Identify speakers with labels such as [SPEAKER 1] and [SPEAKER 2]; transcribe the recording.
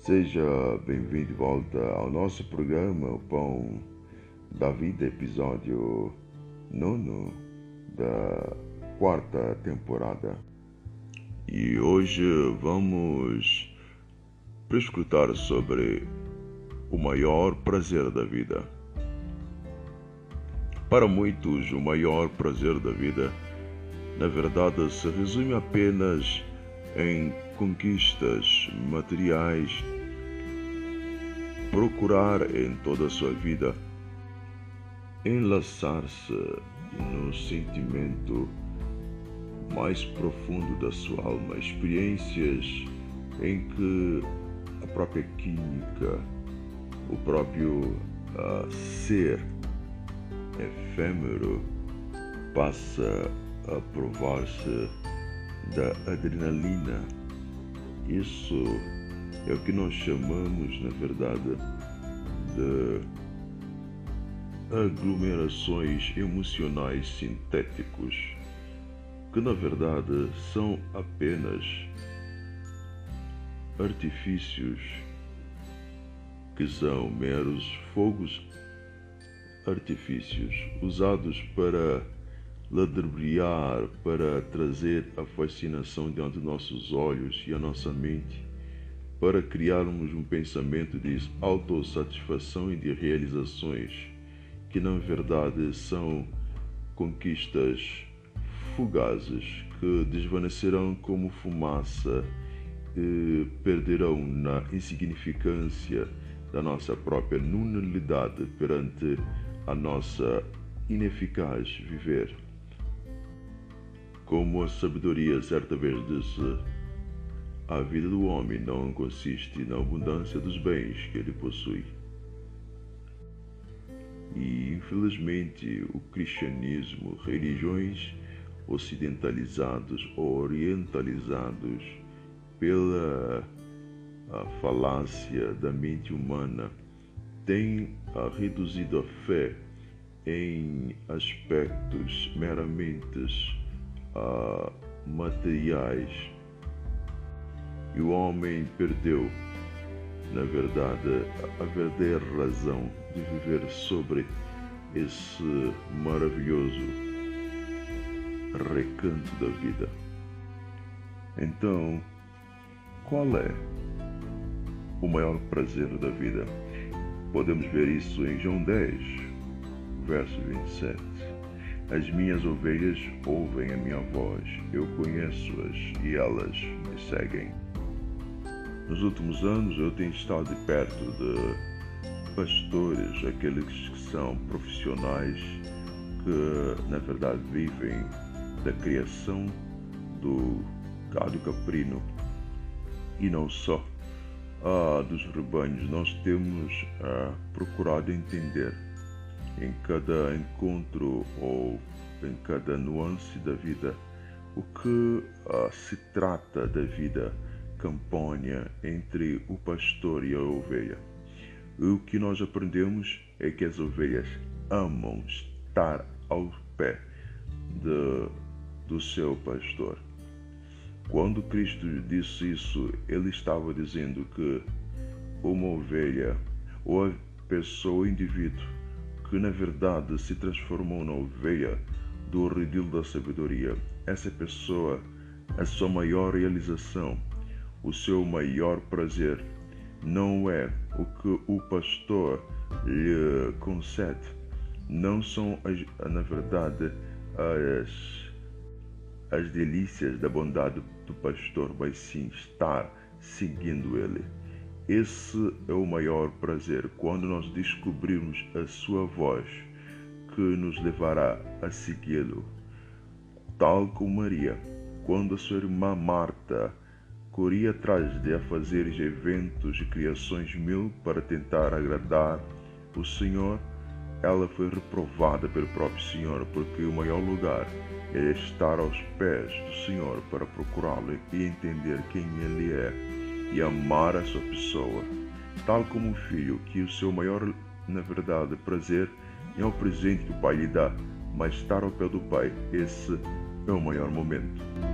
[SPEAKER 1] Seja bem-vindo de volta ao nosso programa O Pão da Vida, episódio nono da quarta temporada. E hoje vamos escutar sobre o maior prazer da vida. Para muitos, o maior prazer da vida, na verdade, se resume apenas em conquistas materiais, procurar em toda a sua vida enlaçar-se no sentimento mais profundo da sua alma, experiências em que a própria química, o próprio uh, ser efêmero passa a provar-se da adrenalina. Isso é o que nós chamamos, na verdade, de aglomerações emocionais sintéticos, que na verdade são apenas artifícios que são meros fogos artifícios usados para ladrebriar para trazer a fascinação diante de nossos olhos e a nossa mente, para criarmos um pensamento de autossatisfação e de realizações, que na verdade são conquistas fugazes que desvanecerão como fumaça e perderão na insignificância da nossa própria nulidade perante a nossa ineficaz viver. Como a sabedoria certa vez disse, a vida do homem não consiste na abundância dos bens que ele possui. E, infelizmente, o cristianismo, religiões ocidentalizados ou orientalizados pela falácia da mente humana, têm reduzido a fé em aspectos meramente uh, materiais. E o homem perdeu, na verdade, a verdadeira razão de viver sobre esse maravilhoso recanto da vida. Então, qual é o maior prazer da vida? Podemos ver isso em João 10, verso 27. As minhas ovelhas ouvem a minha voz, eu conheço-as e elas me seguem. Nos últimos anos eu tenho estado de perto de pastores, aqueles que são profissionais que na verdade vivem da criação do gado caprino e não só ah, dos rebanhos. Nós temos ah, procurado entender em cada encontro ou em cada nuance da vida o que uh, se trata da vida campônia entre o pastor e a ovelha. O que nós aprendemos é que as ovelhas amam estar ao pé de, do seu pastor. Quando Cristo disse isso, ele estava dizendo que uma ovelha ou a pessoa, o indivíduo, que na verdade se transformou na ovelha do redil da sabedoria. Essa pessoa, a sua maior realização, o seu maior prazer, não é o que o pastor lhe concede, não são, as, na verdade, as, as delícias da bondade do pastor, mas sim estar seguindo ele. Esse é o maior prazer quando nós descobrirmos a sua voz que nos levará a segui-lo. Tal como Maria, quando a sua irmã Marta corria atrás de fazer eventos e criações mil para tentar agradar o Senhor, ela foi reprovada pelo próprio Senhor, porque o maior lugar é estar aos pés do Senhor para procurá-lo e entender quem Ele é e amar a sua pessoa, tal como o filho, que o seu maior, na verdade, prazer é o presente que o pai lhe dá, mas estar ao pé do pai, esse é o maior momento.